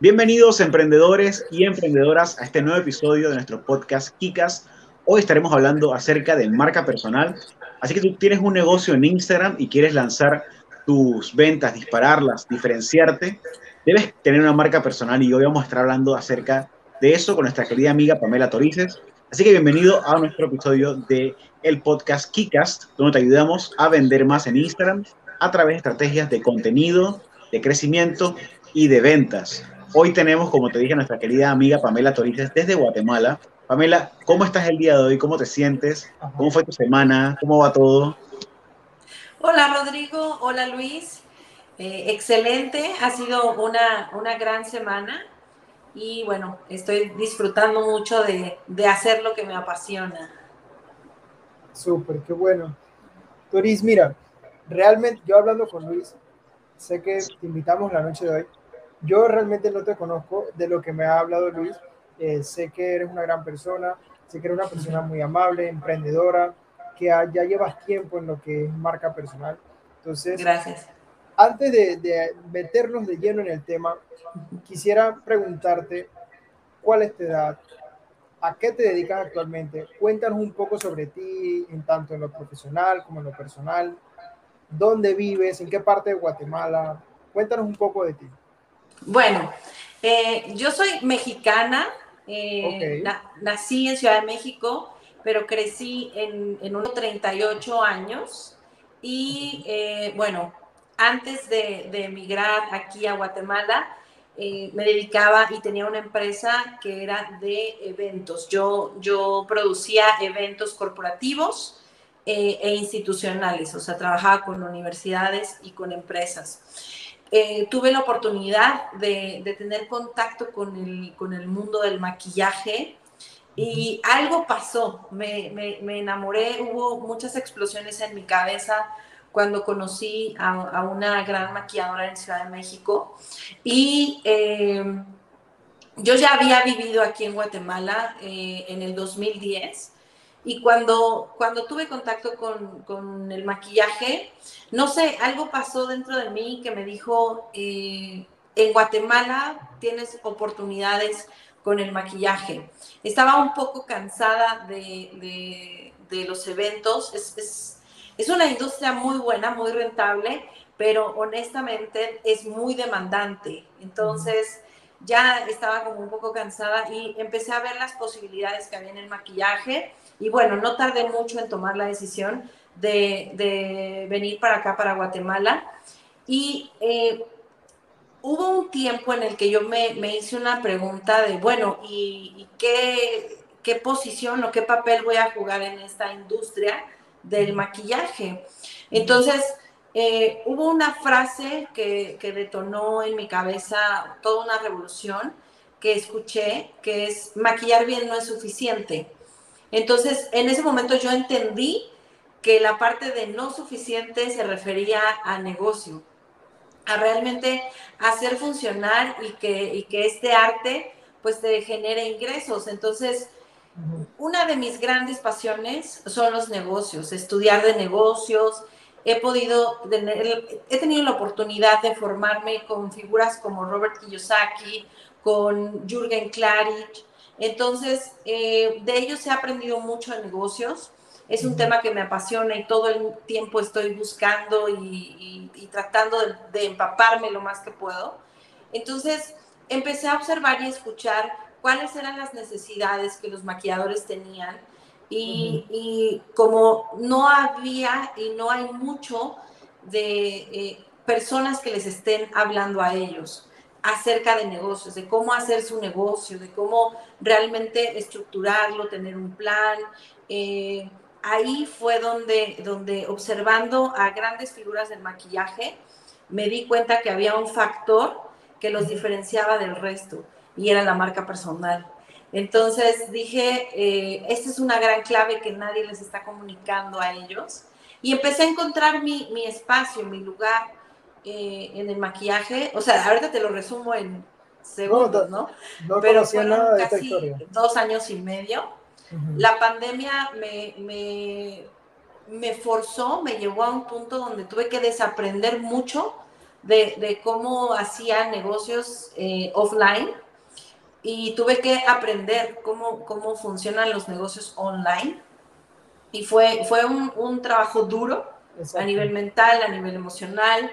Bienvenidos emprendedores y emprendedoras a este nuevo episodio de nuestro podcast Kikas. Hoy estaremos hablando acerca de marca personal. Así que tú tienes un negocio en Instagram y quieres lanzar tus ventas, dispararlas, diferenciarte, debes tener una marca personal y hoy vamos a estar hablando acerca de eso con nuestra querida amiga Pamela Torices. Así que bienvenido a nuestro episodio de el podcast Kikast, donde te ayudamos a vender más en Instagram a través de estrategias de contenido, de crecimiento y de ventas. Hoy tenemos, como te dije, a nuestra querida amiga Pamela Torices desde Guatemala. Pamela, ¿cómo estás el día de hoy? ¿Cómo te sientes? ¿Cómo fue tu semana? ¿Cómo va todo? Hola Rodrigo, hola Luis. Eh, excelente, ha sido una, una, gran semana y bueno, estoy disfrutando mucho de, de hacer lo que me apasiona. Súper, qué bueno. Doris, mira, realmente yo hablando con Luis, sé que te invitamos la noche de hoy yo realmente no te conozco de lo que me ha hablado Luis. Eh, sé que eres una gran persona, sé que eres una persona muy amable, emprendedora, que ya llevas tiempo en lo que es marca personal. Entonces, gracias. Antes de, de meternos de lleno en el tema, quisiera preguntarte cuál es tu edad, a qué te dedicas actualmente. Cuéntanos un poco sobre ti, en tanto en lo profesional como en lo personal. ¿Dónde vives? ¿En qué parte de Guatemala? Cuéntanos un poco de ti. Bueno, eh, yo soy mexicana, eh, nací en Ciudad de México, pero crecí en, en unos 38 años y eh, bueno, antes de, emigrar aquí a Guatemala, me dedicaba y tenía una empresa que era de eventos. Yo, yo producía eventos corporativos e institucionales, o sea, trabajaba con universidades y con empresas. Eh, tuve la oportunidad de, tener contacto con el, con el, mundo del maquillaje y algo pasó, me, enamoré, hubo muchas explosiones en mi cabeza cuando conocí a, una gran maquilladora en Ciudad de México y eh, yo ya había vivido aquí en Guatemala eh, en el 2010 y cuando, cuando tuve contacto con, con, el maquillaje, no sé, algo pasó dentro de mí que me dijo, eh, en Guatemala tienes oportunidades con el maquillaje. Estaba un poco cansada de, de, los eventos. Es, es, es, una industria muy buena, muy rentable, pero honestamente es muy demandante. Entonces ya estaba como un poco cansada y empecé a ver las posibilidades que había en el maquillaje y bueno, no tardé mucho en tomar la decisión de, venir para acá, para Guatemala. Y eh, hubo un tiempo en el que yo me, hice una pregunta de, bueno, ¿y, qué, qué, posición o qué papel voy a jugar en esta industria del maquillaje? Entonces, eh, hubo una frase que, que detonó en mi cabeza toda una revolución que escuché, que es, maquillar bien no es suficiente. Entonces, en ese momento yo entendí que la parte de no suficiente se refería a negocio, a realmente hacer funcionar y que, que este arte pues te genere ingresos. Entonces, una de mis grandes pasiones son los negocios, estudiar de negocios. He podido he tenido la oportunidad de formarme con figuras como Robert Kiyosaki, con Jürgen Klarich, entonces, eh, de ellos he aprendido mucho de negocios. Es un tema que me apasiona y todo el tiempo estoy buscando y, tratando de, empaparme lo más que puedo. Entonces, empecé a observar y escuchar cuáles eran las necesidades que los maquilladores tenían. Y, como no había y no hay mucho de eh, personas que les estén hablando a ellos acerca de negocios, de cómo hacer su negocio, de cómo realmente estructurarlo, tener un plan. Eh, ahí fue donde, donde observando a grandes figuras del maquillaje, me di cuenta que había un factor que los diferenciaba del resto y era la marca personal. Entonces dije, eh, esta es una gran clave que nadie les está comunicando a ellos. Y empecé a encontrar mi, mi espacio, mi lugar, eh, en el maquillaje, o sea, ahorita te lo resumo en segundos, ¿no? Pero fueron casi dos años y medio. La pandemia me, me, me forzó, me llevó a un punto donde tuve que desaprender mucho de, cómo hacía negocios eh, offline y tuve que aprender cómo, cómo funcionan los negocios online. Y fue, fue un, trabajo duro a nivel mental, a nivel emocional,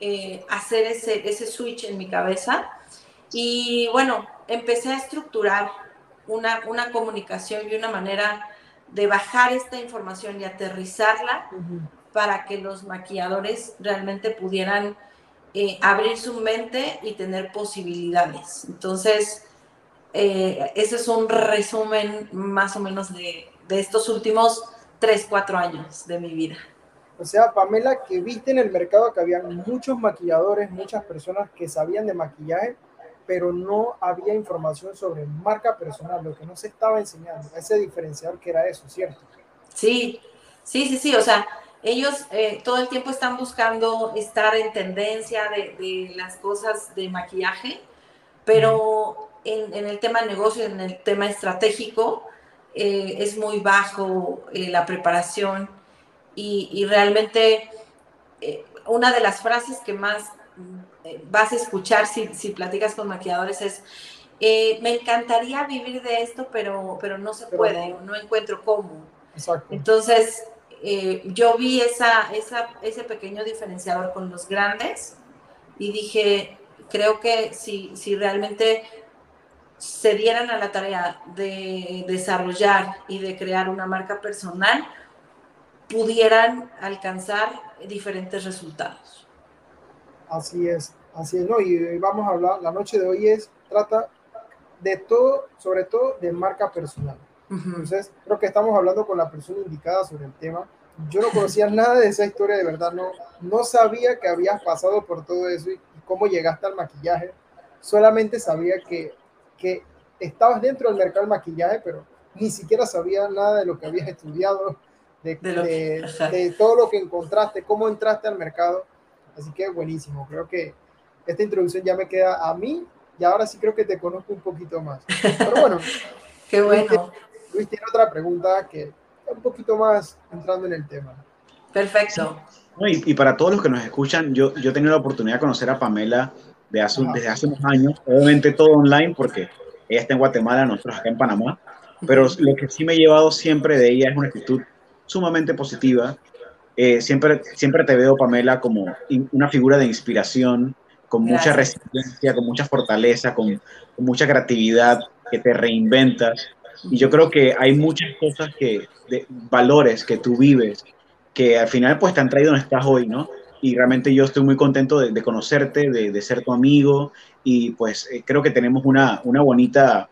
eh, hacer ese, ese switch en mi cabeza. Y bueno, empecé a estructurar una, una comunicación y una manera de bajar esta información y aterrizarla para que los maquilladores realmente pudieran eh, abrir su mente y tener posibilidades. Entonces, eh, ese es un resumen más o menos de, de estos últimos 3, 4 años de mi vida. O sea, Pamela, que viste en el mercado que había muchos maquilladores, muchas personas que sabían de maquillaje, pero no había información sobre marca personal, lo que no se estaba enseñando, ese diferenciador que era eso, ¿cierto? Sí, sí, sí, sí, o sea, ellos eh, todo el tiempo están buscando estar en tendencia de, las cosas de maquillaje, pero en, el tema negocio, en el tema estratégico, eh, es muy bajo eh, la preparación y, y realmente una de las frases que más eh, vas a escuchar si, si platicas con maquilladores es, eh, me encantaría vivir de esto, pero, pero no se puede, no. encuentro cómo. Entonces, eh, yo vi esa, esa, ese pequeño diferenciador con los grandes y dije, creo que si, si realmente se dieran a la tarea de desarrollar y de crear una marca personal, pudieran alcanzar diferentes resultados. Así es, así es, ¿no? Y vamos a hablar, la noche de hoy es, trata de todo, sobre todo de marca personal. Entonces, creo que estamos hablando con la persona indicada sobre el tema. Yo no conocía nada de esa historia, de verdad, no, no sabía que habías pasado por todo eso y, cómo llegaste al maquillaje. Solamente sabía que, que estabas dentro del mercado del maquillaje, pero ni siquiera sabía nada de lo que habías estudiado, de, de, de todo lo que encontraste, cómo entraste al mercado Así que buenísimo, creo que esta introducción ya me queda a mí y ahora sí creo que te conozco un poquito más. Pero bueno, qué bueno. Luis, tiene otra pregunta que está un poquito más entrando en el tema. Perfecto. Y, para todos los que nos escuchan, yo, yo he tenido la oportunidad de conocer a Pamela de hace, desde hace unos años, obviamente todo online porque ella está en Guatemala, nosotros acá en Panamá, pero lo que sí me he llevado siempre de ella es una actitud sumamente positiva, eh, siempre, siempre te veo, Pamela, como una figura de inspiración, con mucha resiliencia, con mucha fortaleza, con, mucha creatividad, que te reinventas. Y yo creo que hay muchas cosas que, de, valores que tú vives, que al final pues te han traído donde estás hoy, ¿no? Y realmente yo estoy muy contento de, conocerte, de, ser tu amigo y pues eh, creo que tenemos una, una bonita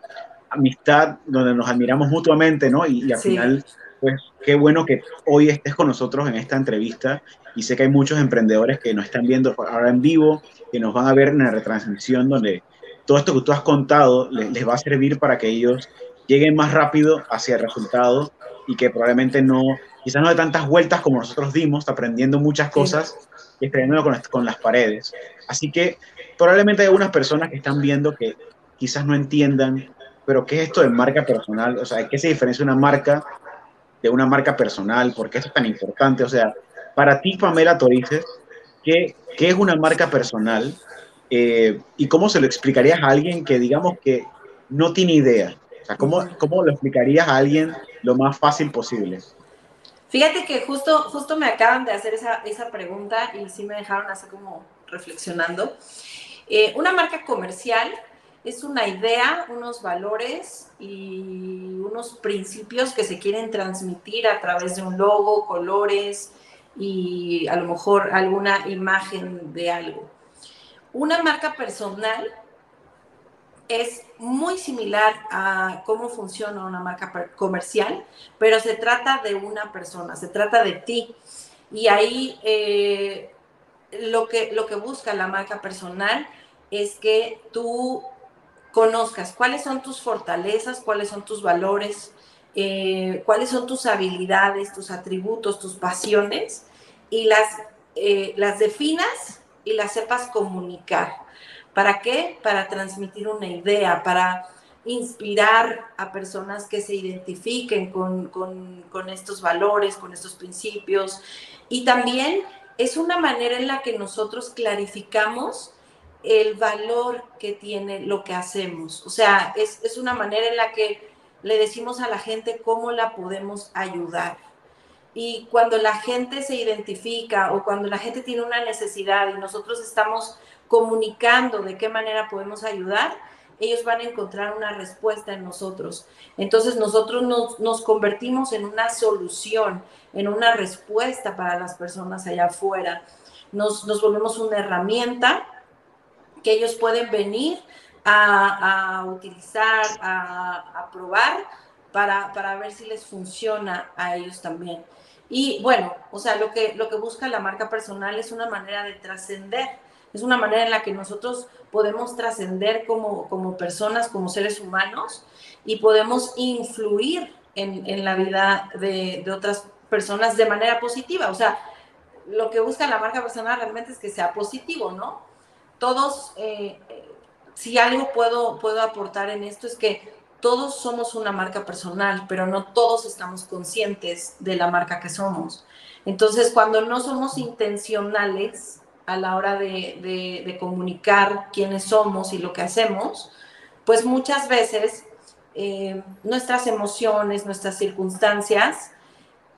amistad donde nos admiramos mutuamente, ¿no? Y, al final pues qué bueno que hoy estés con nosotros en esta entrevista y sé que hay muchos emprendedores que nos están viendo ahora en vivo, que nos van a ver en la retransmisión donde todo esto que tú has contado les, va a servir para que ellos lleguen más rápido hacia el resultado y que probablemente no, quizás no de tantas vueltas como nosotros dimos, aprendiendo muchas cosas y escribiendo con, con las paredes. Así que probablemente hay algunas personas que están viendo que quizás no entiendan, pero ¿qué es esto de marca personal? O sea, ¿qué se diferencia una marca de una marca personal? ¿Por qué es tan importante? O sea, para ti, Pamela Torices, ¿qué, qué es una marca personal? Eh, ¿Y cómo se lo explicarías a alguien que digamos que no tiene idea? O sea, ¿cómo, ¿cómo lo explicarías a alguien lo más fácil posible? Fíjate que justo, justo me acaban de hacer esa, esa pregunta y sí me dejaron así como reflexionando. Eh, una marca comercial es una idea, unos valores y unos principios que se quieren transmitir a través de un logo, colores y a lo mejor alguna imagen de algo. Una marca personal es muy similar a cómo funciona una marca comercial, pero se trata de una persona, se trata de ti. Y ahí eh, lo, que, lo que busca la marca personal es que tú conozcas cuáles son tus fortalezas, cuáles son tus valores, eh, cuáles son tus habilidades, tus atributos, tus pasiones, y las, eh, las definas y las sepas comunicar. ¿Para qué? Para transmitir una idea, para inspirar a personas que se identifiquen con, con, con estos valores, con estos principios, y también es una manera en la que nosotros clarificamos el valor que tiene lo que hacemos. O sea, es, es una manera en la que le decimos a la gente cómo la podemos ayudar. Y cuando la gente se identifica o cuando la gente tiene una necesidad y nosotros estamos comunicando de qué manera podemos ayudar, ellos van a encontrar una respuesta en nosotros. Entonces nosotros nos, convertimos en una solución, en una respuesta para las personas allá afuera. Nos, volvemos una herramienta que ellos pueden venir a, utilizar, a, a probar para, para, ver si les funciona a ellos también. Y bueno, o sea, lo que, lo que busca la marca personal es una manera de trascender, es una manera en la que nosotros podemos trascender como, como personas, como seres humanos, y podemos influir en, en la vida de, de, otras personas de manera positiva. O sea, lo que busca la marca personal realmente es que sea positivo, ¿no? Todos, eh, si algo puedo, puedo aportar en esto es que todos somos una marca personal, pero no todos estamos conscientes de la marca que somos. Entonces, cuando no somos intencionales a la hora de, comunicar quiénes somos y lo que hacemos, pues muchas veces eh, nuestras emociones, nuestras circunstancias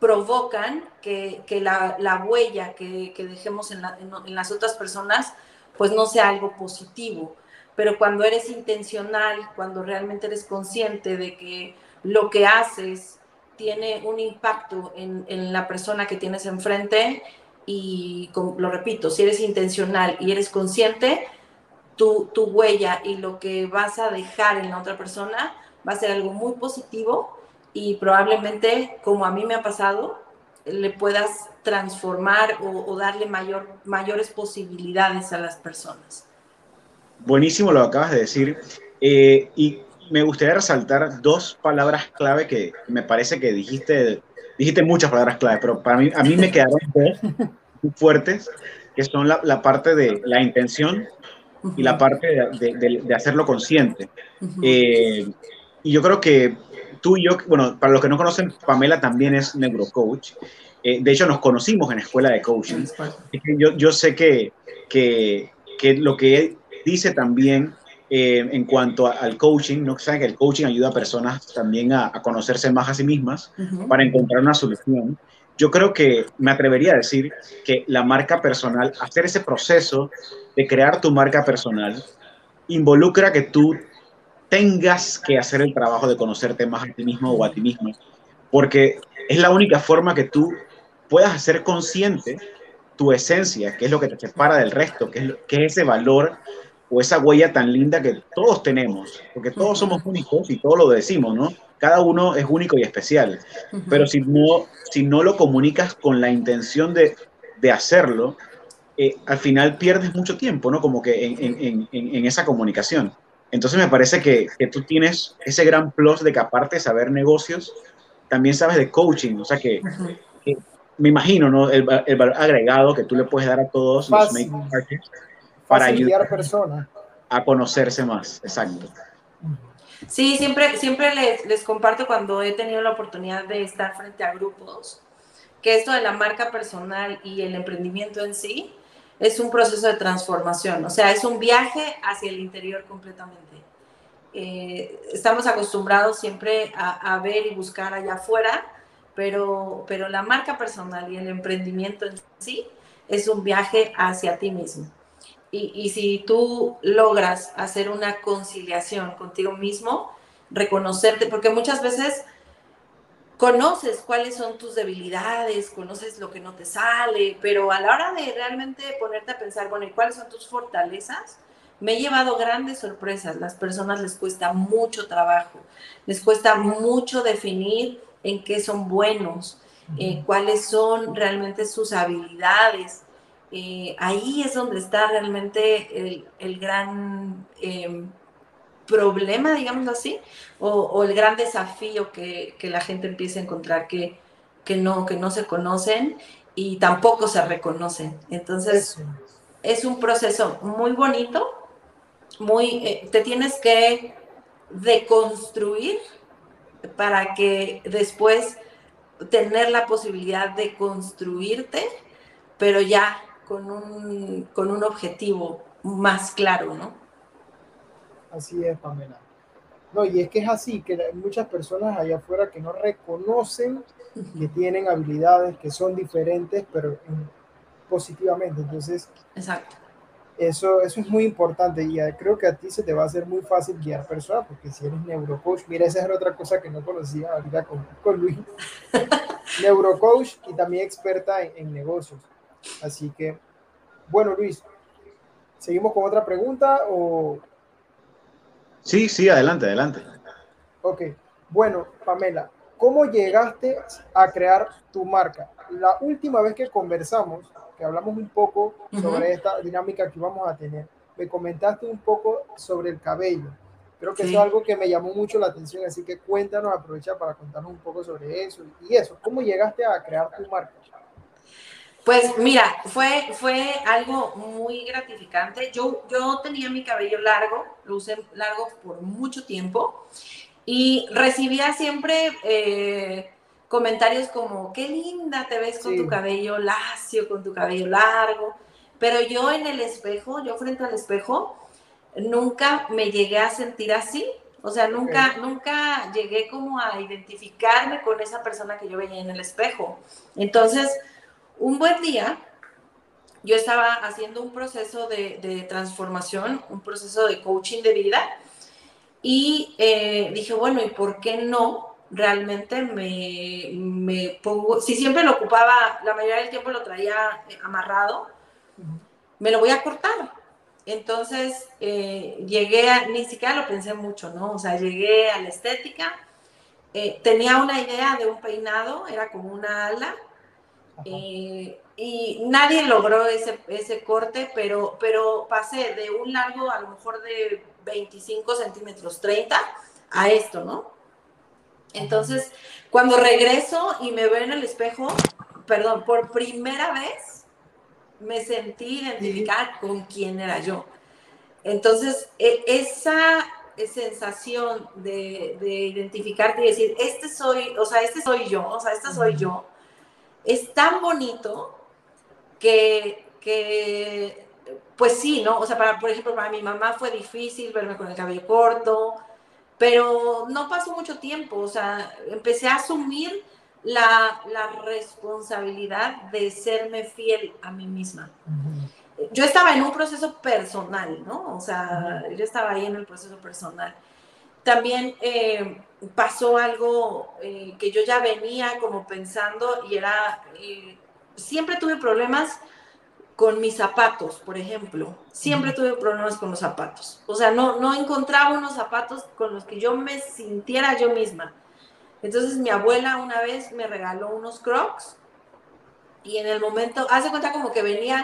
provocan que, la, huella que, dejemos en, en las otras personas, pues no sea algo positivo. Pero cuando eres intencional, cuando realmente eres consciente de que lo que haces tiene un impacto en, la persona que tienes enfrente, y lo repito, si eres intencional y eres consciente, tu, tu huella y lo que vas a dejar en la otra persona va a ser algo muy positivo y probablemente, como a mí me ha pasado, le puedas transformar o, o darle mayor, mayores posibilidades a las personas. Buenísimo lo que acabas de decir. Eh, y me gustaría resaltar dos palabras clave que me parece que dijiste, dijiste muchas palabras clave, pero para mí, a mí me quedaron dos muy fuertes, que son la, parte de la intención y la parte de, hacerlo consciente. Eh, y yo creo que tú y yo, bueno, para los que no conocen, Pamela también es neurocoach. Eh, de hecho, nos conocimos en escuela de coaching. Yo, yo sé que, que, que lo que dice también eh, en cuanto al coaching, ¿no? Saben que el coaching ayuda a personas también a, conocerse más a sí mismas para encontrar una solución. Yo creo que me atrevería a decir que la marca personal, hacer ese proceso de crear tu marca personal, involucra que tú tengas que hacer el trabajo de conocerte más a ti mismo o a ti misma, porque es la única forma que tú puedas hacer consciente tu esencia, que es lo que te separa del resto, que es, que es ese valor o esa huella tan linda que todos tenemos, porque todos somos únicos y todos lo decimos, ¿no? Cada uno es único y especial, pero si no, si no lo comunicas con la intención de, de hacerlo, eh, al final pierdes mucho tiempo, ¿no? Como que en, en, en, en esa comunicación. Entonces me parece que, que, tú tienes ese gran plus de que aparte de saber negocios, también sabes de coaching, o sea que, me imagino, ¿no? El, el, valor agregado que tú le puedes dar a todos los make para ayudar a personas a conocerse más. Exacto. Sí, siempre, siempre les, les, comparto cuando he tenido la oportunidad de estar frente a grupos, que esto de la marca personal y el emprendimiento en sí es un proceso de transformación, o sea, es un viaje hacia el interior completamente. Eh, estamos acostumbrados siempre a, a, ver y buscar allá afuera, pero, pero la marca personal y el emprendimiento en sí es un viaje hacia ti mismo. Y, si tú logras hacer una conciliación contigo mismo, reconocerte, porque muchas veces conoces cuáles son tus debilidades, conoces lo que no te sale, pero a la hora de realmente ponerte a pensar, bueno, ¿y cuáles son tus fortalezas? Me he llevado grandes sorpresas. Las personas les cuesta mucho trabajo, les cuesta mucho definir en qué son buenos, eh, cuáles son realmente sus habilidades, eh, ahí es donde está realmente el, gran em, problema, digamos así, o, el gran desafío que, la gente empieza a encontrar que, que, no, que no se conocen y tampoco se reconocen. Entonces, es un proceso muy bonito, muy, eh, te tienes que deconstruir para que después tener la posibilidad de construirte pero ya con un, con un objetivo más claro, ¿no? Así es, Pamela. No, y es que es así, que hay muchas personas allá afuera que no reconocen que tienen habilidades que son diferentes, pero positivamente. Entonces, Exacto. Eso, eso es muy importante y creo que a ti se te va a hacer muy fácil guiar personas, porque si eres neurocoach, mira, esa es otra cosa que no conocía ahorita con, con Luis. neurocoach y también experta en, en negocios. Así que, bueno, Luis, ¿seguimos con otra pregunta o Sí, sí, adelante, adelante. Ok, bueno, Pamela, ¿cómo llegaste a crear tu marca? La última vez que conversamos, que hablamos un poco sobre esta dinámica que vamos a tener, me comentaste un poco sobre el cabello. Creo que eso es algo que me llamó mucho la atención, así que cuéntanos, aprovecha para contarnos un poco sobre eso y eso. ¿Cómo llegaste a crear tu marca? Pues mira, fue, fue algo muy gratificante. Yo, yo tenía mi cabello largo, lo usé largo por mucho tiempo y recibía siempre eh, comentarios como, qué linda te ves con tu cabello lacio, con tu cabello largo. Pero yo en el espejo, yo frente al espejo, nunca me llegué a sentir así. O sea, nunca, nunca llegué como a identificarme con esa persona que yo veía en el espejo. Entonces, un buen día, yo estaba haciendo un proceso de, transformación, un proceso de coaching de vida, y eh, dije, bueno, ¿y por qué no? Realmente me, pongo, si siempre lo ocupaba, la mayoría del tiempo lo traía eh, amarrado, me lo voy a cortar. Entonces eh, llegué a, ni siquiera lo pensé mucho, ¿no? O sea, llegué a la estética, tenía una idea de un peinado, era como una ala, eh, y nadie logró ese, ese corte, pero, pero pasé de un largo a lo mejor de 25 centímetros, 30, a esto, ¿no? Entonces, cuando regreso y me veo en el espejo, perdón, por primera vez me sentí identificar con quién era yo. Entonces, e, esa sensación de, de, identificarte y decir, este soy, o sea, este soy yo, o sea, esta soy yo, es tan bonito que, pues sí, ¿no? O sea, para, por ejemplo, para mi mamá fue difícil verme con el cabello corto, pero no pasó mucho tiempo, o sea, empecé a asumir la, responsabilidad de serme fiel a mí misma. Yo estaba en un proceso personal, ¿no? O sea, yo estaba ahí en el proceso personal. También eh, pasó algo eh, que yo ya venía como pensando y era, eh, siempre tuve problemas con mis zapatos, por ejemplo. Siempre tuve problemas con los zapatos. O sea, no, no encontraba unos zapatos con los que yo me sintiera yo misma. Entonces mi abuela una vez me regaló unos crocs y en el momento, hace cuenta como que venía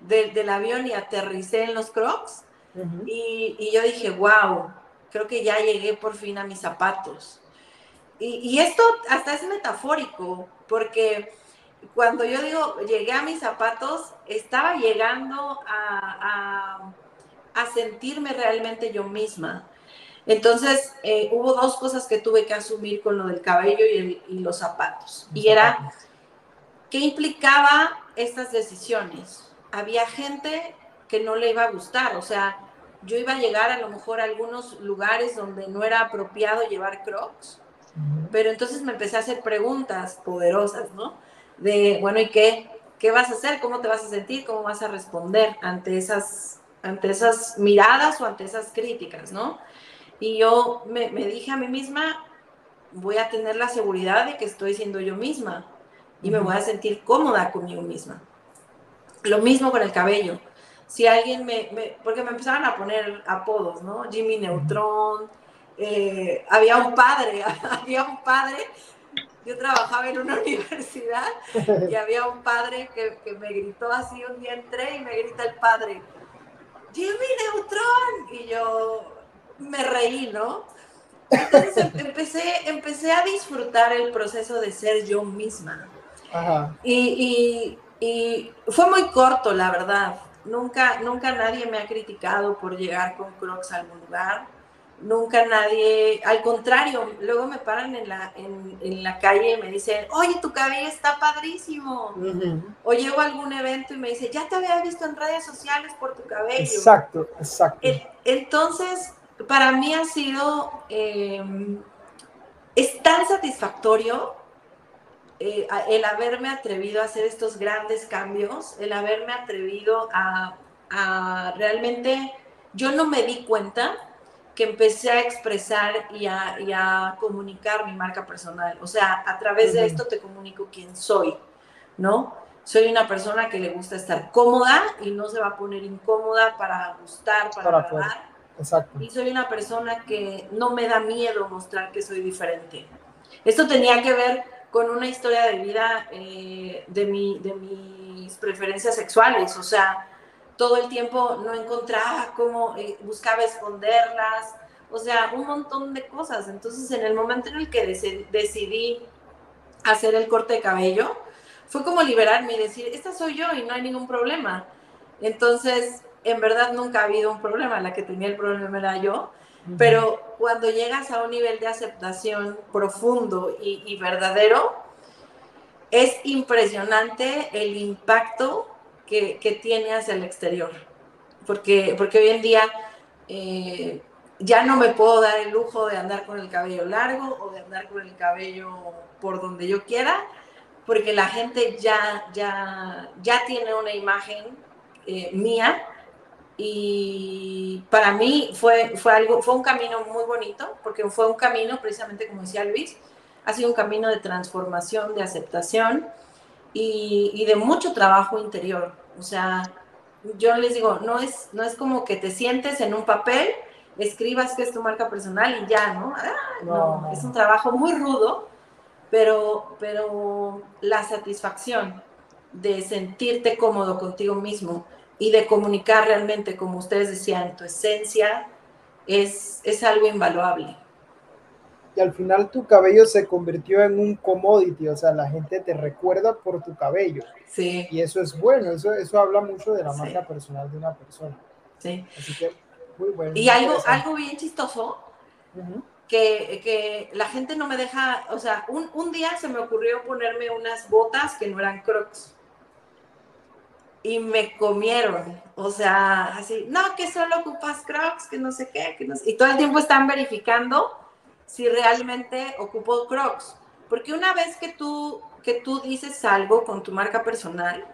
del avión y aterricé en los crocs y, y yo dije, wow, creo que ya llegué por fin a mis zapatos. Y, esto hasta es metafórico, porque cuando yo digo llegué a mis zapatos, estaba llegando a, sentirme realmente yo misma. Entonces, eh, hubo dos cosas que tuve que asumir con lo del cabello y, y los zapatos. Y era, ¿qué implicaba estas decisiones? Había gente que no le iba a gustar, o sea, yo iba a llegar a lo mejor a algunos lugares donde no era apropiado llevar crocs, pero entonces me empecé a hacer preguntas poderosas, ¿no? De, bueno, ¿y qué? ¿Qué vas a hacer? ¿Cómo te vas a sentir? ¿Cómo vas a responder ante esas, ante esas miradas o ante esas críticas, ¿no? Y yo me, me dije a mí misma, voy a tener la seguridad de que estoy siendo yo misma y me voy a sentir cómoda conmigo misma. Lo mismo con el cabello si alguien me, porque me empezaron a poner apodos, ¿no? Jimmy Neutron, eh, había un padre, había un padre, yo trabajaba en una universidad y había un padre que, que, me gritó así, un día entré y me grita el padre, Jimmy Neutron, y yo me reí, ¿no? Entonces em, empecé, empecé a disfrutar el proceso de ser yo misma. Ajá. Y, y, y fue muy corto, la verdad nunca, nunca nadie me ha criticado por llegar con Crocs a algún lugar. nunca nadie, al contrario, luego me paran en la, en, la calle y me dicen, oye, tu cabello está padrísimo. O llego a algún evento y me dice, ya te había visto en redes sociales por tu cabello. Exacto, exacto. Entonces, para mí ha sido, em, es tan satisfactorio eh, el haberme atrevido a hacer estos grandes cambios, el haberme atrevido a, a realmente, yo no me di cuenta que empecé a expresar y a, comunicar mi marca personal. O sea, a través de esto te comunico quién soy, ¿no? Soy una persona que le gusta estar cómoda y no se va a poner incómoda para gustar, para, agradar. Exacto. Y soy una persona que no me da miedo mostrar que soy diferente. Esto tenía que ver con una historia de vida eh, de, mi, de mis preferencias sexuales. O sea, todo el tiempo no encontraba cómo, eh, buscaba esconderlas, o sea, un montón de cosas. Entonces, en el momento en el que decidí hacer el corte de cabello, fue como liberarme y decir, esta soy yo y no hay ningún problema. Entonces, en verdad nunca ha habido un problema, la que tenía el problema era yo, pero cuando llegas a un nivel de aceptación profundo y, y verdadero, es impresionante el impacto que, tiene hacia el exterior. Porque, porque hoy en día eh, ya no me puedo dar el lujo de andar con el cabello largo o de andar con el cabello por donde yo quiera, porque la gente ya, ya, ya tiene una imagen eh, mía y para mí fue, fue, algo, fue un camino muy bonito, porque fue un camino, precisamente como decía Luis, ha sido un camino de transformación, de aceptación y, de mucho trabajo interior. O sea, yo les digo, no es, no es como que te sientes en un papel, escribas que es tu marca personal y ya, ¿no? Ah, no, es un trabajo muy rudo, pero, pero la satisfacción de sentirte cómodo contigo mismo y de comunicar realmente, como ustedes decían, tu esencia, es, es algo invaluable y al final tu cabello se convirtió en un commodity, o sea, la gente te recuerda por tu cabello. Sí. Y eso es bueno, eso, eso habla mucho de la marca personal de una persona. Sí. Así que, muy bueno. Y algo, algo bien chistoso, que, que, la gente no me deja, o sea, un, un día se me ocurrió ponerme unas botas que no eran crocs. Y me comieron, o sea, así, no, que solo ocupas crocs, que no sé qué, que no sé. Y todo el tiempo están verificando si realmente ocupo Crocs. Porque una vez que tú, que tú dices algo con tu marca personal,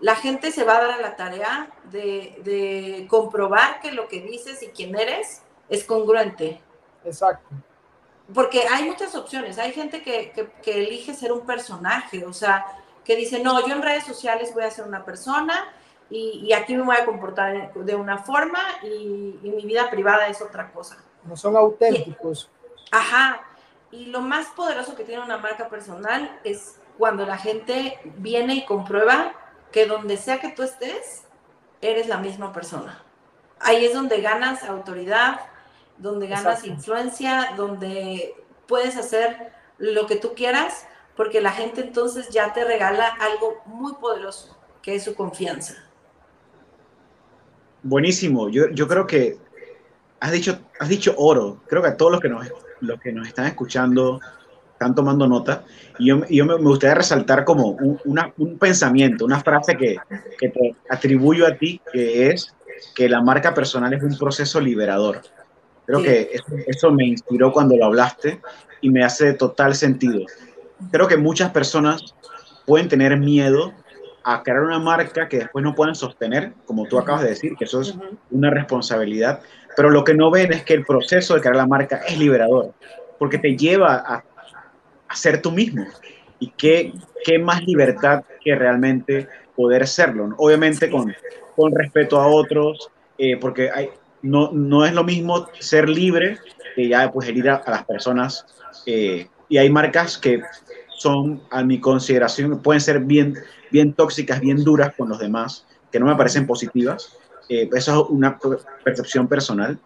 la gente se va a dar a la tarea de, comprobar que lo que dices y quién eres es congruente. Exacto. Porque hay muchas opciones. Hay gente que, elige ser un personaje, o sea, que dice, no, yo en redes sociales voy a ser una persona y, aquí me voy a comportar de una forma y, y, mi vida privada es otra cosa. No son auténticos. Ajá. Y lo más poderoso que tiene una marca personal es cuando la gente viene y comprueba que donde sea que tú estés, eres la misma persona. Ahí es donde ganas autoridad, donde ganas influencia, donde puedes hacer lo que tú quieras, porque la gente entonces ya te regala algo muy poderoso, que es su confianza. Buenísimo. Yo, yo creo que has dicho, has dicho oro. Creo que a todos los que nos los que nos están escuchando están tomando nota. Y yo, yo me, gustaría resaltar como un, un pensamiento, una frase que, que, te atribuyo a ti, que es que la marca personal es un proceso liberador. Creo que eso, eso, me inspiró cuando lo hablaste y me hace total sentido. Creo que muchas personas pueden tener miedo a crear una marca que después no puedan sostener, como tú acabas de decir, que eso es una responsabilidad. Pero lo que no ven es que el proceso de crear la marca es liberador, porque te lleva a, a ser tú mismo. Y qué, qué más libertad que realmente poder serlo. Obviamente con, con respeto a otros, eh, porque hay, no, no es lo mismo ser libre que ya pues herir a, las personas. Eh, y hay marcas que son, a mi consideración, pueden ser bien, bien tóxicas, bien duras con los demás, que no me parecen positivas. Eh, eso es una percepción personal,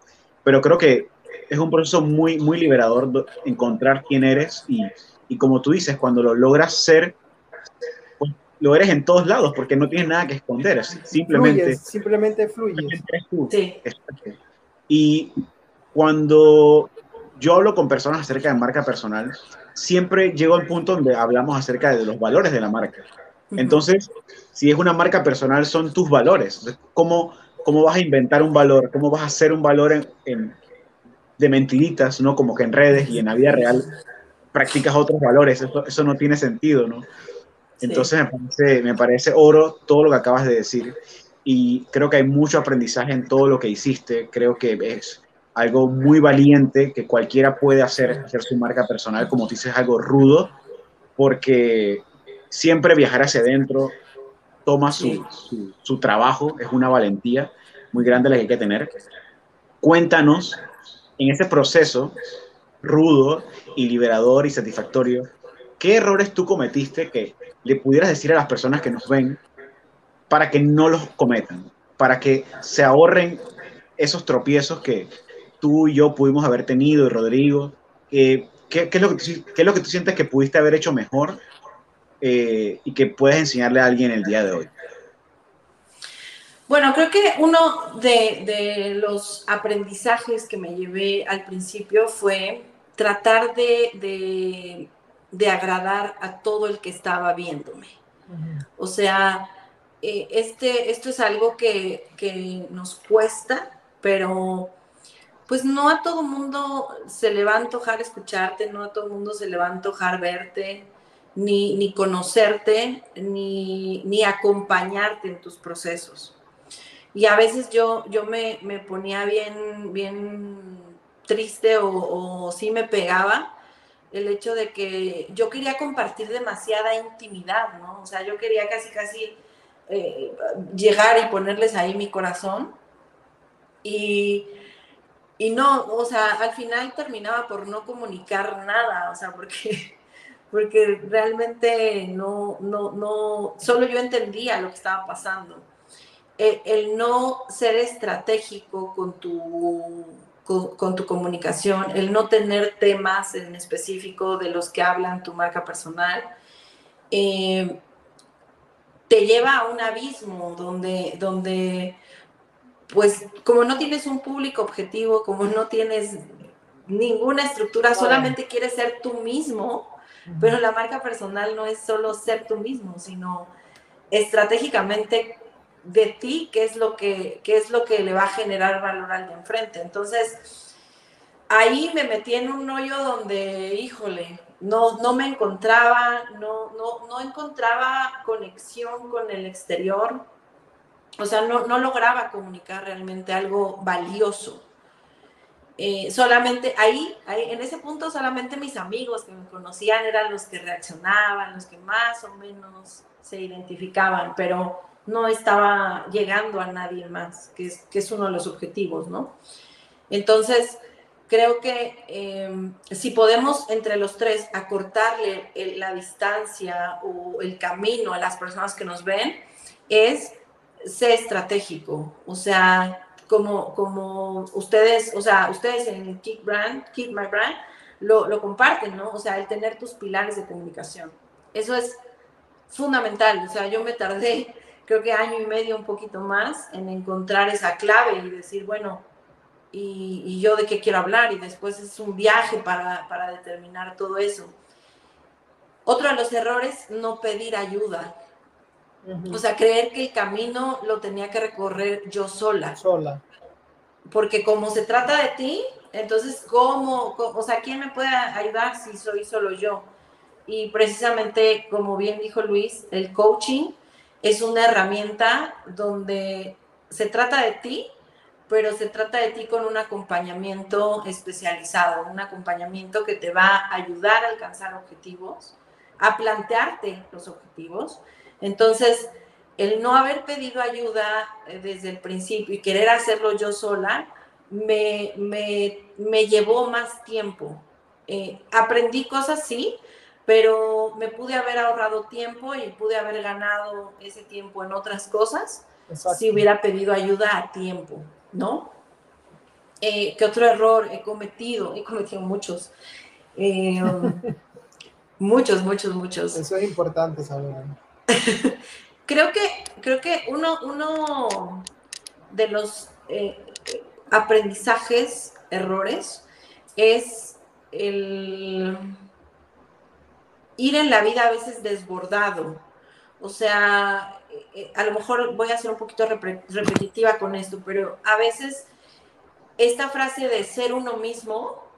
pero creo que es un proceso muy, muy liberador encontrar quién eres y, y como tú dices, cuando lo logras ser, pues, lo eres en todos lados porque no tienes nada que esconder, simplemente, simplemente fluye. Y cuando yo hablo con personas acerca de marca personal, siempre llego al punto donde hablamos acerca de los valores de la marca. Entonces, si es una marca personal, son tus valores. ¿Cómo, cómo vas a inventar un valor? ¿Cómo vas a hacer un valor en, de mentiritas, ¿no? Como que en redes y en la vida real practicas otros valores. Eso, eso no tiene sentido, ¿no? Entonces me, parece, me parece oro todo lo que acabas de decir y creo que hay mucho aprendizaje en todo lo que hiciste. Creo que es algo muy valiente que cualquiera puede hacer, hacer su marca personal, como tú dices, algo rudo, porque siempre viajar hacia adentro toma su, su, trabajo, es una valentía muy grande la que hay que tener. Cuéntanos, en ese proceso rudo y liberador y satisfactorio, ¿qué errores tú cometiste que le pudieras decir a las personas que nos ven para que no los cometan, para que se ahorren esos tropiezos que tú y yo pudimos haber tenido y Rodrigo? ¿qué, es lo que tú, ¿Qué es lo que tú sientes que pudiste haber hecho mejor eh, y que puedes enseñarle a alguien el día de hoy? Bueno, creo que uno de, los aprendizajes que me llevé al principio fue tratar de, agradar a todo el que estaba viéndome. O sea, eh, este, esto es algo que, que, nos cuesta, pero pues no a todo mundo se le va a antojar escucharte, no a todo mundo se le va a antojar verte, ni, ni conocerte, ni, ni, acompañarte en tus procesos. Y a veces yo, yo me, me ponía bien, bien triste o, o sí me pegaba el hecho de que yo quería compartir demasiada intimidad, ¿no? O sea, yo quería casi, casi eh, llegar y ponerles ahí mi corazón. Y, y no, o sea, al final terminaba por no comunicar nada, o sea, porque porque realmente no, no, no, solo yo entendía lo que estaba pasando. El, no ser estratégico con tu, con, tu comunicación, el no tener temas en específico de los que hablan tu marca personal, eh, te lleva a un abismo donde, donde, pues, como no tienes un público objetivo, como no tienes ninguna estructura, solamente quieres ser tú mismo, pero la marca personal no es solo ser tú mismo, sino estratégicamente de ti, qué es lo que, qué es lo que le va a generar valor al de enfrente. Entonces, ahí me metí en un hoyo donde, híjole, no, no me encontraba, no, no, no encontraba conexión con el exterior, o sea, no, no lograba comunicar realmente algo valioso. Eh, solamente ahí, ahí, en ese punto, solamente mis amigos que me conocían eran los que reaccionaban, los que más o menos se identificaban, pero no estaba llegando a nadie más, que es, que es uno de los objetivos, ¿no? Entonces, creo que em, si podemos entre los tres acortarle la distancia o el camino a las personas que nos ven, es ser estratégico, o sea, como, como ustedes, o sea, ustedes en Kick Brand, Kick My Brand, lo, lo comparten, ¿no? O sea, el tener tus pilares de comunicación. Eso es fundamental. O sea, yo me tardé, creo que año y medio, un poquito más, en encontrar esa clave y decir, bueno, y, y yo de qué quiero hablar, y después es un viaje para, para determinar todo eso. Otro de los errores, no pedir ayuda. O sea, creer que el camino lo tenía que recorrer yo sola. Sola. Porque como se trata de ti, entonces, ¿cómo? O sea, ¿quién me puede ayudar si soy solo yo? Y precisamente, como bien dijo Luis, el coaching es una herramienta donde se trata de ti, pero se trata de ti con un acompañamiento especializado, un acompañamiento que te va a ayudar a alcanzar objetivos, a plantearte los objetivos entonces, el no haber pedido ayuda eh, desde el principio y querer hacerlo yo sola, me, me, llevó más tiempo. Eh, aprendí cosas, sí, pero me pude haber ahorrado tiempo y pude haber ganado ese tiempo en otras cosas si hubiera pedido ayuda a tiempo, ¿no? Eh, ¿Qué otro error he cometido? He cometido muchos. muchos, muchos, muchos. Eso es importante saber. Creo que, creo que uno, uno de los eh, aprendizajes errores es el ir en la vida a veces desbordado. O sea, eh, a lo mejor voy a ser un poquito repetitiva con esto, pero a veces esta frase de ser uno mismo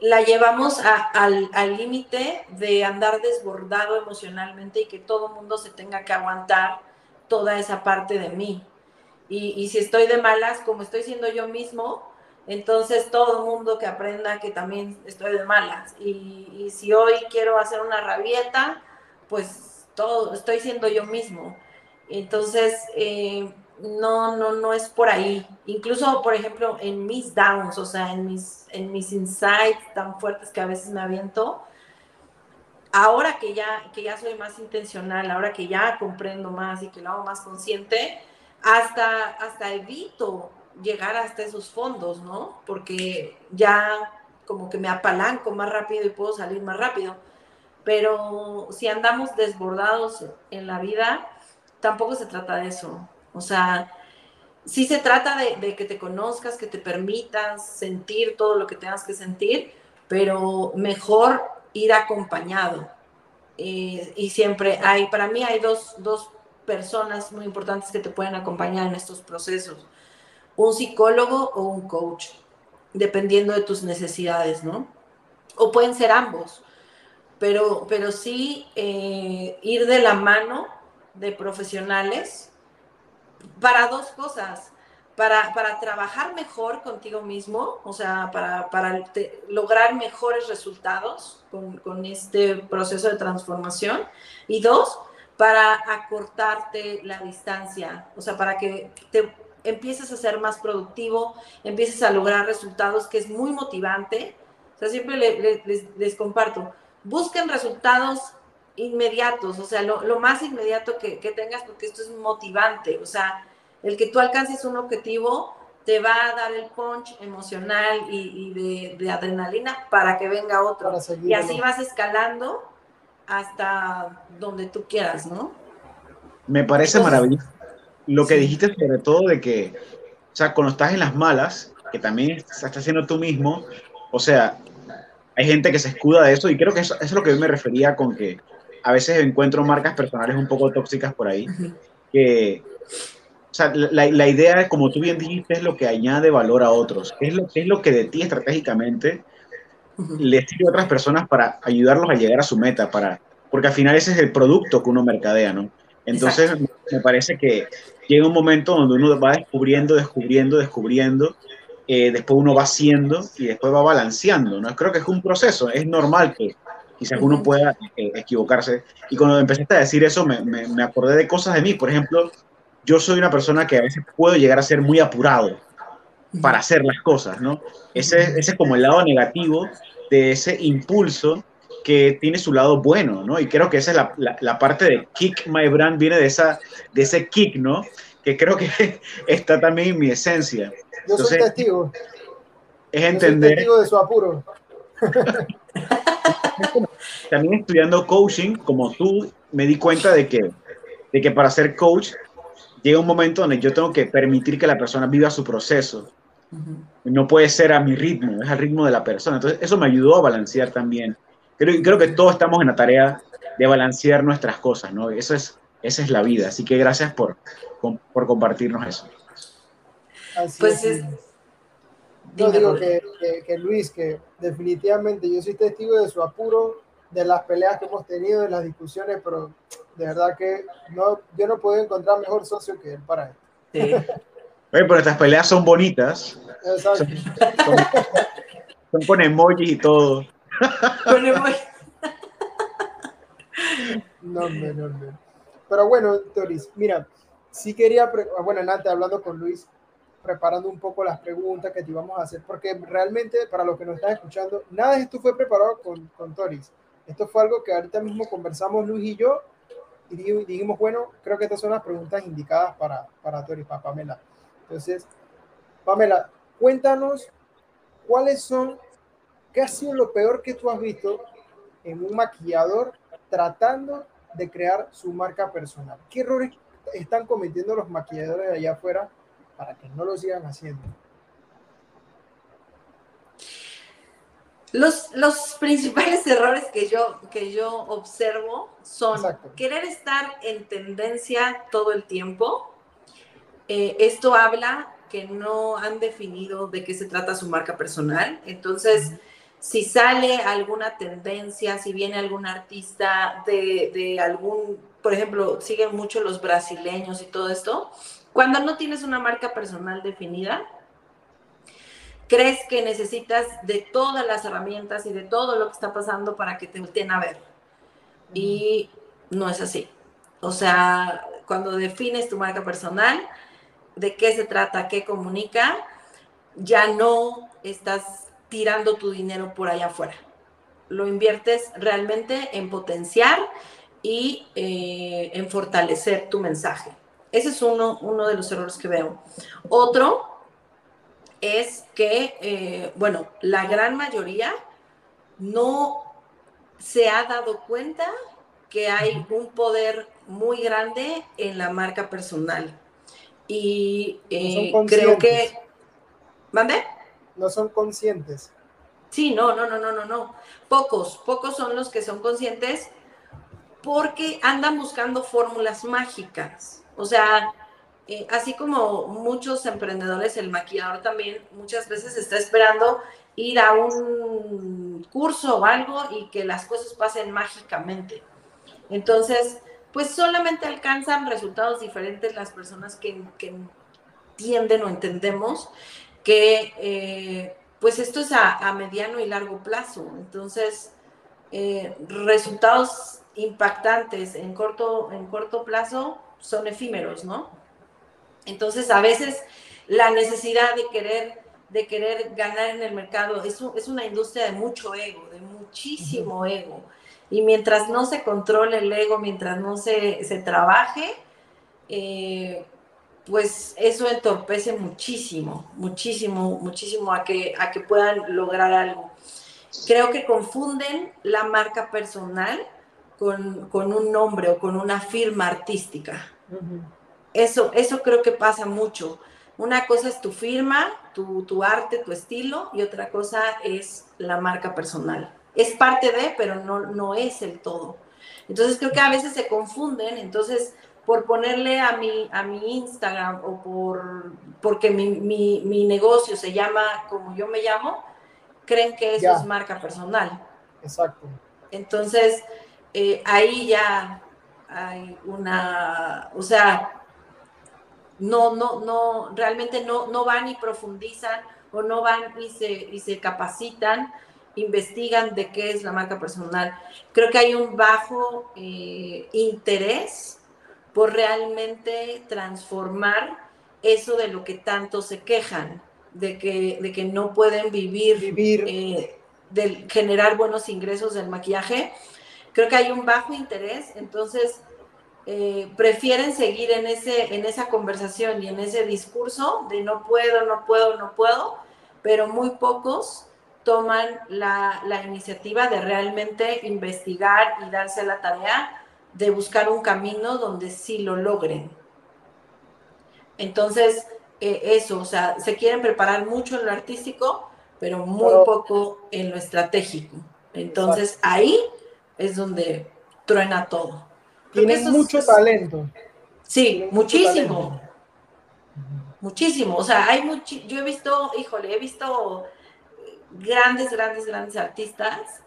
la llevamos al límite de andar desbordado emocionalmente y que todo el mundo se tenga que aguantar toda esa parte de mí. Y, si estoy de malas, como estoy siendo yo mismo, entonces todo el mundo que aprenda que también estoy de malas. Y, y si hoy quiero hacer una rabieta, pues todo, estoy siendo yo mismo. Entonces, eh, no, no, no es por ahí. Incluso, por ejemplo, en mis downs, o sea, en mis, en mis insights tan fuertes que a veces me aviento, ahora que ya, que ya soy más intencional, ahora que ya comprendo más y que lo hago más consciente, hasta, hasta evito llegar hasta esos fondos, ¿no? Porque ya como que me apalanco más rápido y puedo salir más rápido. Pero si andamos desbordados en la vida, tampoco se trata de eso. O sea, sí se trata de, que te conozcas, que te permitas sentir todo lo que tengas que sentir, pero mejor ir acompañado. Eh, y siempre hay, para mí hay dos, dos personas muy importantes que te pueden acompañar en estos procesos. Un psicólogo o un coach, dependiendo de tus necesidades, ¿no? O pueden ser ambos, pero, pero sí eh, ir de la mano de profesionales para dos cosas. Para, para trabajar mejor contigo mismo, o sea, para, para lograr mejores resultados con, con este proceso de transformación. Y dos, para acortarte la distancia, o sea, para que te empieces a ser más productivo, empieces a lograr resultados, que es muy motivante. O sea, siempre les, les comparto, busquen resultados inmediatos, o sea, lo, más inmediato que, tengas, porque esto es motivante, o sea, el que tú alcances un objetivo te va a dar el punch emocional y, de, adrenalina para que venga otro. Y así vas escalando hasta donde tú quieras, ¿no? Me parece maravilloso. Lo que dijiste sobre todo de que, o sea, cuando estás en las malas, que también estás haciendo tú mismo, o sea, hay gente que se escuda de eso y creo que eso, eso es lo que yo me refería con que a veces encuentro marcas personales un poco tóxicas por ahí, que, o sea, la, la, idea, como tú bien dijiste, es lo que añade valor a otros, es lo, es lo que de ti estratégicamente le sirve a otras personas para ayudarlos a llegar a su meta, para, porque al final ese es el producto que uno mercadea, ¿no? Entonces, me parece que llega un momento donde uno va descubriendo, descubriendo, descubriendo, eh, después uno va haciendo y después va balanceando, ¿no? Creo que es un proceso, es normal que quizás uno pueda eh, equivocarse. Y cuando empezaste a decir eso, me, me, acordé de cosas de mí. Por ejemplo, yo soy una persona que a veces puedo llegar a ser muy apurado para hacer las cosas, ¿no? Ese, ese es como el lado negativo de ese impulso que tiene su lado bueno, ¿no? Y creo que esa es la, la, parte de Kick My Brand, viene de, esa, de ese kick, ¿no? Que creo que está también en mi esencia. Yo soy testigo. Es entender. soy testigo de su apuro. también estudiando coaching, como tú, me di cuenta de que, de que para ser coach llega un momento donde yo tengo que permitir que la persona viva su proceso. No puede ser a mi ritmo, es al ritmo de la persona. Entonces, eso me ayudó a balancear también. Creo, creo que todos estamos en la tarea de balancear nuestras cosas, ¿no? Eso es, esa es la vida. Así que gracias por, por compartirnos eso. pues es. Yo digo que, que, Luis, que definitivamente yo soy testigo de su apuro de las peleas que hemos tenido, de las discusiones, pero de verdad que no, yo no puedo encontrar mejor socio que él para esto. Sí. pero estas peleas son bonitas. Exacto. Son, con emojis y todo. Con emojis. No, no, no, Pero bueno, Toris, mira, sí quería, bueno, antes hablando con Luis, preparando un poco las preguntas que te íbamos a hacer, porque realmente, para los que nos están escuchando, nada de esto fue preparado con, con Toris. Esto fue algo que ahorita mismo conversamos Luis y yo y dijimos, bueno, creo que estas son las preguntas indicadas para, para Tori, para Pamela. Entonces, Pamela, cuéntanos cuáles son, qué ha sido lo peor que tú has visto en un maquillador tratando de crear su marca personal. ¿Qué errores están cometiendo los maquilladores allá afuera para que no lo sigan haciendo? Los, los principales errores que yo, que yo observo son querer estar en tendencia todo el tiempo. Eh, esto habla que no han definido de qué se trata su marca personal. Entonces, si sale alguna tendencia, si viene algún artista de, de, algún, por ejemplo, siguen mucho los brasileños y todo esto, cuando no tienes una marca personal definida, crees que necesitas de todas las herramientas y de todo lo que está pasando para que te volteen a ver. Y no es así. O sea, cuando defines tu marca personal, de qué se trata, qué comunica, ya no estás tirando tu dinero por allá afuera. Lo inviertes realmente en potenciar y eh, en fortalecer tu mensaje. Ese es uno, uno de los errores que veo. Otro es que, eh, bueno, la gran mayoría no se ha dado cuenta que hay un poder muy grande en la marca personal. Y eh, creo que... ¿Mande? No son conscientes. Sí, no, no, no, no, no, no. Pocos, pocos son los que son conscientes porque andan buscando fórmulas mágicas. O sea, eh, así como muchos emprendedores, el maquillador también muchas veces está esperando ir a un curso o algo y que las cosas pasen mágicamente. Entonces, pues solamente alcanzan resultados diferentes las personas que, entienden o entendemos que eh, pues esto es a, mediano y largo plazo. Entonces, eh, resultados impactantes en corto, en corto plazo son efímeros, ¿no? Entonces, a veces la necesidad de querer, de querer ganar en el mercado es, es una industria de mucho ego, de muchísimo ego. Y mientras no se controle el ego, mientras no se, se trabaje, eh, pues eso entorpece muchísimo, muchísimo, muchísimo a que, a que puedan lograr algo. Creo que confunden la marca personal con, un nombre o con una firma artística. Eso, eso creo que pasa mucho. Una cosa es tu firma, tu, arte, tu estilo, y otra cosa es la marca personal. Es parte de, pero no, no es el todo. Entonces creo que a veces se confunden, entonces por ponerle a mi, a mi Instagram o por, porque mi, negocio se llama como yo me llamo, creen que eso es marca personal. Exacto. Entonces, eh, ahí ya hay una, o sea, no, no, no, realmente no, no van y profundizan o no van y se, y se capacitan, investigan de qué es la marca personal. Creo que hay un bajo eh, interés por realmente transformar eso de lo que tanto se quejan, de que, de que no pueden vivir, vivir. Eh, de generar buenos ingresos del maquillaje. Creo que hay un bajo interés, entonces eh, prefieren seguir en, ese, en esa conversación y en ese discurso de no puedo, no puedo, no puedo, pero muy pocos toman la, iniciativa de realmente investigar y darse la tarea de buscar un camino donde sí lo logren. Entonces, eh, eso, o sea, se quieren preparar mucho en lo artístico, pero muy poco en lo estratégico. Entonces, ahí es donde truena todo. Tienen mucho talento. Sí, muchísimo. Muchísimo. O sea, hay mucho, yo he visto, híjole, he visto grandes, grandes, grandes artistas,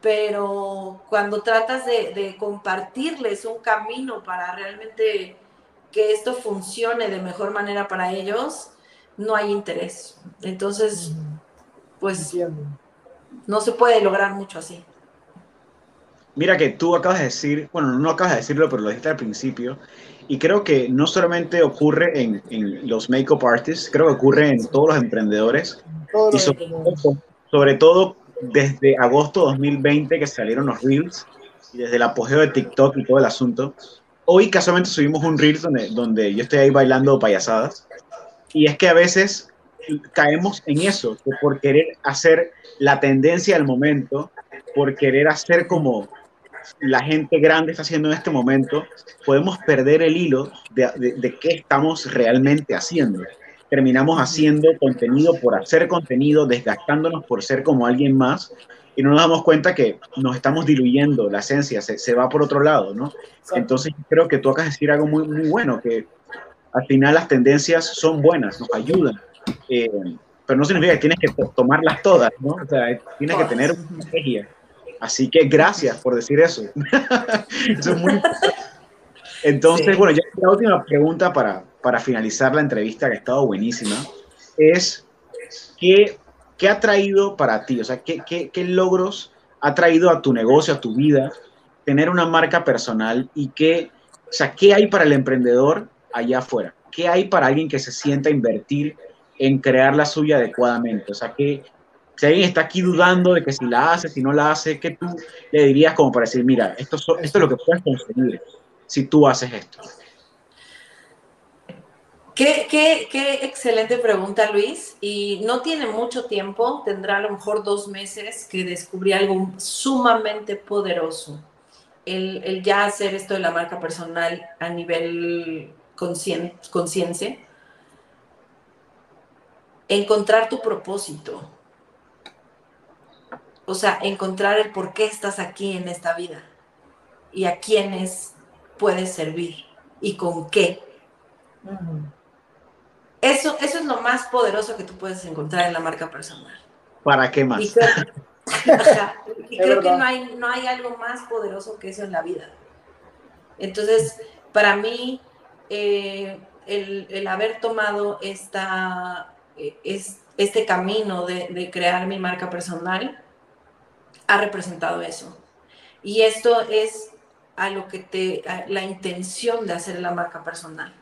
pero cuando tratas de, compartirles un camino para realmente que esto funcione de mejor manera para ellos, no hay interés. Entonces, pues no se puede lograr mucho así. Mira que tú acabas de decir, bueno, no acabas de decirlo, pero lo dijiste al principio, y creo que no solamente ocurre en, en los make-up artists, creo que ocurre en todos los emprendedores, y sobre, todo desde agosto 2020 que salieron los Reels, y desde el apogeo de TikTok y todo el asunto. Hoy casualmente subimos un Reels donde, donde yo estoy ahí bailando payasadas, y es que a veces caemos en eso, por querer hacer la tendencia del momento, por querer hacer como la gente grande está haciendo en este momento, podemos perder el hilo de, de, qué estamos realmente haciendo. terminamos haciendo contenido por hacer contenido, desgastándonos por ser como alguien más y no nos damos cuenta que nos estamos diluyendo, la esencia se, se va por otro lado, ¿no? Entonces creo que tú acabas de decir algo muy, muy bueno, que al final las tendencias son buenas, nos ayudan, eh, pero no significa que tienes que tomarlas todas, ¿no? O sea, tienes que tener una estrategia. Así que gracias por decir eso. eso es muy Entonces, bueno, ya la última pregunta para, para finalizar la entrevista, que ha estado buenísima, es ¿qué, qué ha traído para ti? O sea, ¿qué, qué, qué logros ha traído a tu negocio, a tu vida, tener una marca personal y qué, o sea, qué hay para el emprendedor allá afuera? ¿Qué hay para alguien que se sienta a invertir en crear la suya adecuadamente? O sea, que si alguien está aquí dudando de que si la hace, si no la hace, ¿qué tú le dirías como para decir, mira, esto, esto es lo que puedes conseguir si tú haces esto? Qué, qué, qué, excelente pregunta, Luis. Y no tiene mucho tiempo, tendrá a lo mejor dos meses que descubrí algo sumamente poderoso. El, el ya hacer esto de la marca personal a nivel conciencia. Encontrar tu propósito. O sea, encontrar el por qué estás aquí en esta vida y a quiénes puedes servir y con qué. Eso, eso es lo más poderoso que tú puedes encontrar en la marca personal. ¿Para qué más? Y creo, que no hay, no hay algo más poderoso que eso en la vida. Entonces, para mí, eh, el, haber tomado esta, eh, es, este camino de, crear mi marca personal ha representado eso. Y esto es a lo que te, la intención de hacer la marca personal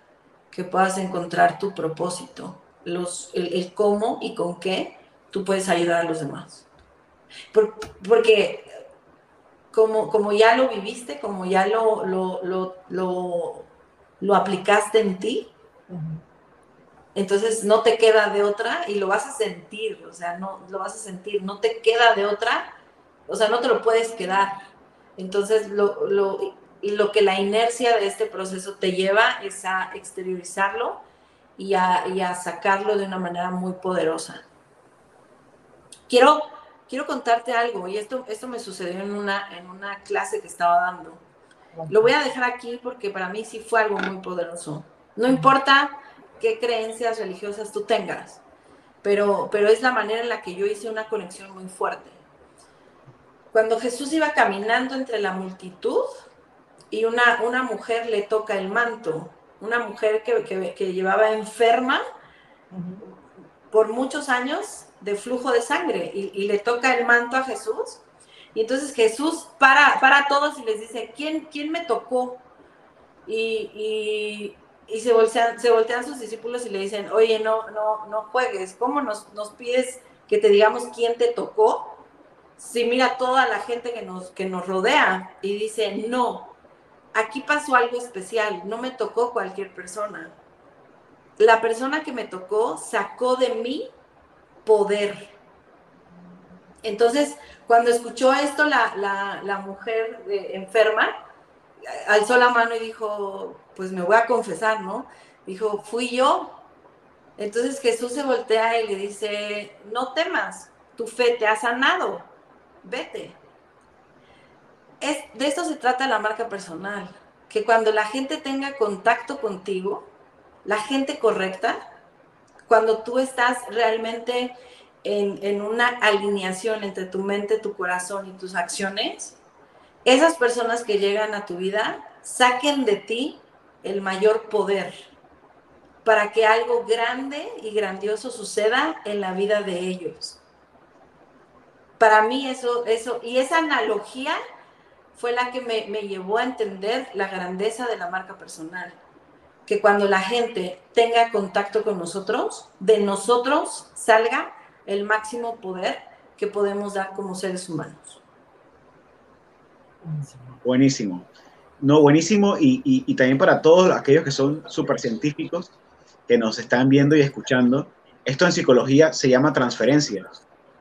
que puedas encontrar tu propósito, los, el, cómo y con qué tú puedes ayudar a los demás. porque como, como ya lo viviste, como ya lo, lo, lo, aplicaste en ti, entonces no te queda de otra y lo vas a sentir, o sea, no lo vas a sentir, no te queda de otra, o sea, no te lo puedes quedar. Entonces, lo, y lo que la inercia de este proceso te lleva es a exteriorizarlo y a, sacarlo de una manera muy poderosa. Quiero, quiero contarte algo, y esto, esto me sucedió en una, en una clase que estaba dando. Lo voy a dejar aquí porque para mí sí fue algo muy poderoso. No importa qué creencias religiosas tú tengas, pero, pero es la manera en la que yo hice una conexión muy fuerte. Cuando Jesús iba caminando entre la multitud, y una, una mujer le toca el manto, una mujer que, que, llevaba enferma por muchos años de flujo de sangre y, le toca el manto a Jesús. Y entonces Jesús para, para a todos y les dice, ¿quién, quién me tocó? Y, y, se, voltean, se voltean sus discípulos y le dicen, oye, no, no, no juegues, ¿cómo nos, nos pides que te digamos quién te tocó? Si mira toda la gente que nos, que nos rodea y dice, no, aquí pasó algo especial, no me tocó cualquier persona. La persona que me tocó sacó de mí poder. Entonces, cuando escuchó esto, la, mujer enferma alzó la mano y dijo, pues me voy a confesar, ¿no? Dijo, fui yo. Entonces Jesús se voltea y le dice, no temas, tu fe te ha sanado, vete es, de esto se trata la marca personal, que cuando la gente tenga contacto contigo, la gente correcta, cuando tú estás realmente en, en, una alineación entre tu mente, tu corazón y tus acciones, esas personas que llegan a tu vida saquen de ti el mayor poder para que algo grande y grandioso suceda en la vida de ellos. Para mí eso, eso, y esa analogía fue la que me, llevó a entender la grandeza de la marca personal. Que cuando la gente tenga contacto con nosotros, de nosotros salga el máximo poder que podemos dar como seres humanos. Buenísimo. No, buenísimo. Y, también para todos aquellos que son súper científicos, que nos están viendo y escuchando, esto en psicología se llama transferencia.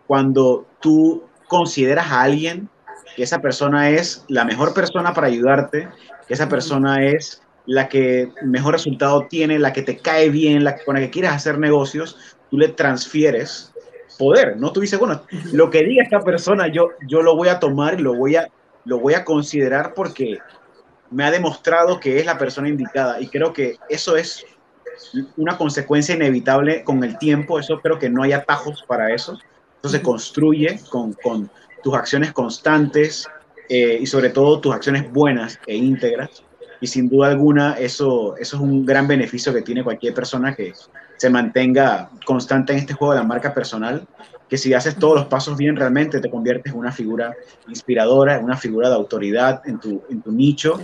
Cuando tú consideras a alguien que esa persona es la mejor persona para ayudarte, que esa persona es la que mejor resultado tiene, la que te cae bien, la con la que quieres hacer negocios, tú le transfieres poder, ¿no? Tú dices, bueno, lo que diga esta persona, yo, yo lo voy a tomar y lo voy a, lo voy a considerar porque me ha demostrado que es la persona indicada. Y creo que eso es una consecuencia inevitable con el tiempo. Eso creo que no hay atajos para eso. Eso se construye con, con tus acciones constantes eh, y sobre todo tus acciones buenas e íntegras. Y sin duda alguna, eso, eso es un gran beneficio que tiene cualquier persona que se mantenga constante en este juego de la marca personal, que si haces todos los pasos bien, realmente te conviertes en una figura inspiradora, en una figura de autoridad en tu, en tu nicho.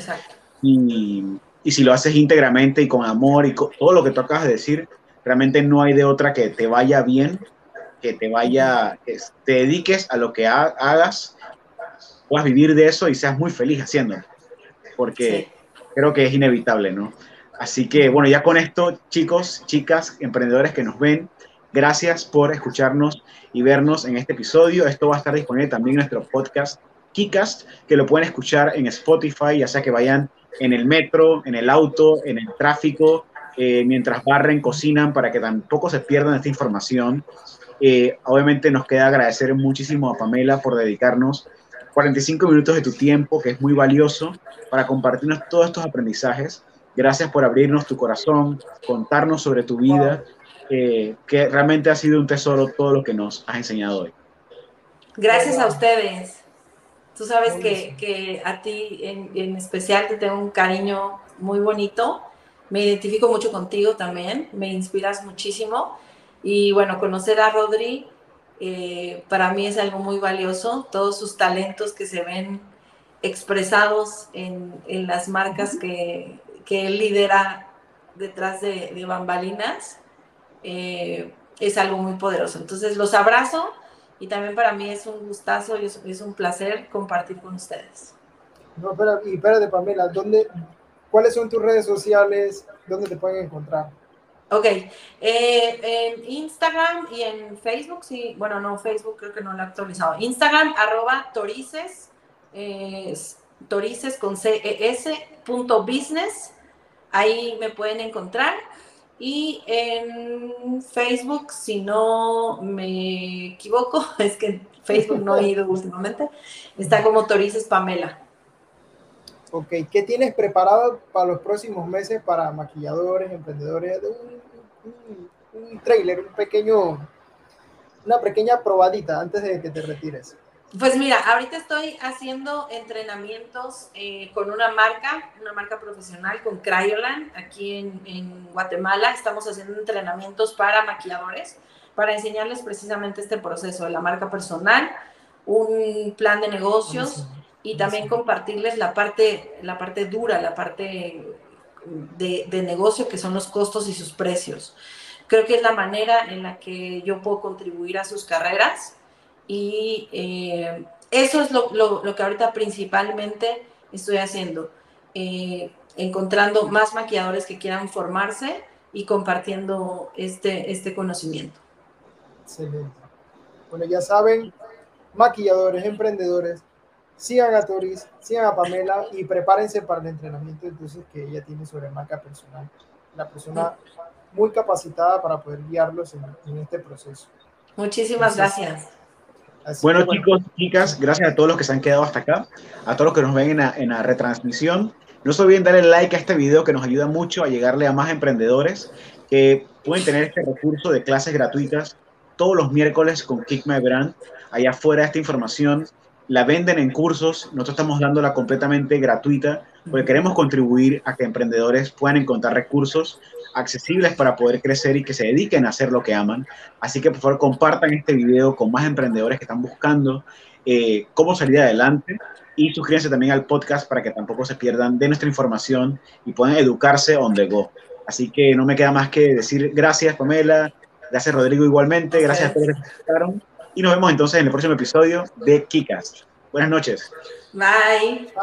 Y, y, si lo haces íntegramente y con amor y todo lo que tú acabas de decir, realmente no hay de otra que te vaya bien, que te vaya, que te dediques a lo que hagas, puedas vivir de eso y seas muy feliz haciéndolo. Porque creo que es inevitable, ¿no? Así que bueno, ya con esto, chicos, chicas, emprendedores que nos ven, gracias por escucharnos y vernos en este episodio. Esto va a estar disponible también en nuestro podcast Kicast, que lo pueden escuchar en Spotify, ya sea que vayan en el metro, en el auto, en el tráfico, eh, mientras barren, cocinan, para que tampoco se pierdan esta información. Eh, obviamente nos queda agradecer muchísimo a Pamela por dedicarnos 45 minutos de tu tiempo, que es muy valioso, para compartirnos todos estos aprendizajes. Gracias por abrirnos tu corazón, contarnos sobre tu vida, eh, que realmente ha sido un tesoro todo lo que nos has enseñado hoy. Gracias a ustedes. Tú sabes que, que a ti en, en, especial te tengo un cariño muy bonito. Me identifico mucho contigo también, me inspiras muchísimo. Y bueno, conocer a Rodri eh, para mí es algo muy valioso. Todos sus talentos que se ven expresados en, en las marcas que, que él lidera detrás de, bambalinas, eh, es algo muy poderoso. Entonces los abrazo y también para mí es un gustazo y es, un placer compartir con ustedes. No, espera, y espérate, Pamela, ¿dónde, ¿cuáles son tus redes sociales? ¿Dónde te pueden encontrar? Ok, eh, en Instagram y en Facebook, sí, bueno, no, Facebook creo que no lo he actualizado. Instagram, arroba torices, eh, torices con CES, punto business, ahí me pueden encontrar. Y en Facebook, si no me equivoco, es que Facebook no he ido últimamente, está como Torices Pamela. Ok, ¿qué tienes preparado para los próximos meses para maquilladores, emprendedores? Un, un, un trailer, un pequeño, una pequeña probadita antes de que te retires. Pues mira, ahorita estoy haciendo entrenamientos eh, con una marca, una marca profesional, con Cryoland, aquí en, Guatemala. Estamos haciendo entrenamientos para maquilladores, para enseñarles precisamente este proceso de la marca personal, un plan de negocios y también compartirles la parte, la parte dura, la parte de, de negocio, que son los costos y sus precios. Creo que es la manera en la que yo puedo contribuir a sus carreras y eh, eso es lo, lo, que ahorita principalmente estoy haciendo, eh, encontrando más maquilladores que quieran formarse y compartiendo este, este conocimiento. Excelente. Bueno, ya saben, maquilladores, emprendedores, sigan a Toris, sigan a Pamela y prepárense para el entrenamiento entonces que ella tiene sobre marca personal. La persona muy capacitada para poder guiarlos en, este proceso. Muchísimas gracias bueno, chicos, chicas, gracias a todos los que se han quedado hasta acá, a todos los que nos ven en la, retransmisión. No se olviden darle like a este video que nos ayuda mucho a llegarle a más emprendedores que pueden tener este recurso de clases gratuitas todos los miércoles con Kick My Brand. Allá afuera esta información la venden en cursos, nosotros estamos dándola completamente gratuita porque queremos contribuir a que emprendedores puedan encontrar recursos accesibles para poder crecer y que se dediquen a hacer lo que aman. Así que por favor compartan este video con más emprendedores que están buscando eh, cómo salir adelante y suscríbanse también al podcast para que tampoco se pierdan de nuestra información y puedan educarse on the go. Así que no me queda más que decir gracias Pamela, gracias Rodrigo igualmente, gracias a todos los que y nos vemos entonces en el próximo episodio de Kikas. Buenas noches. Bye.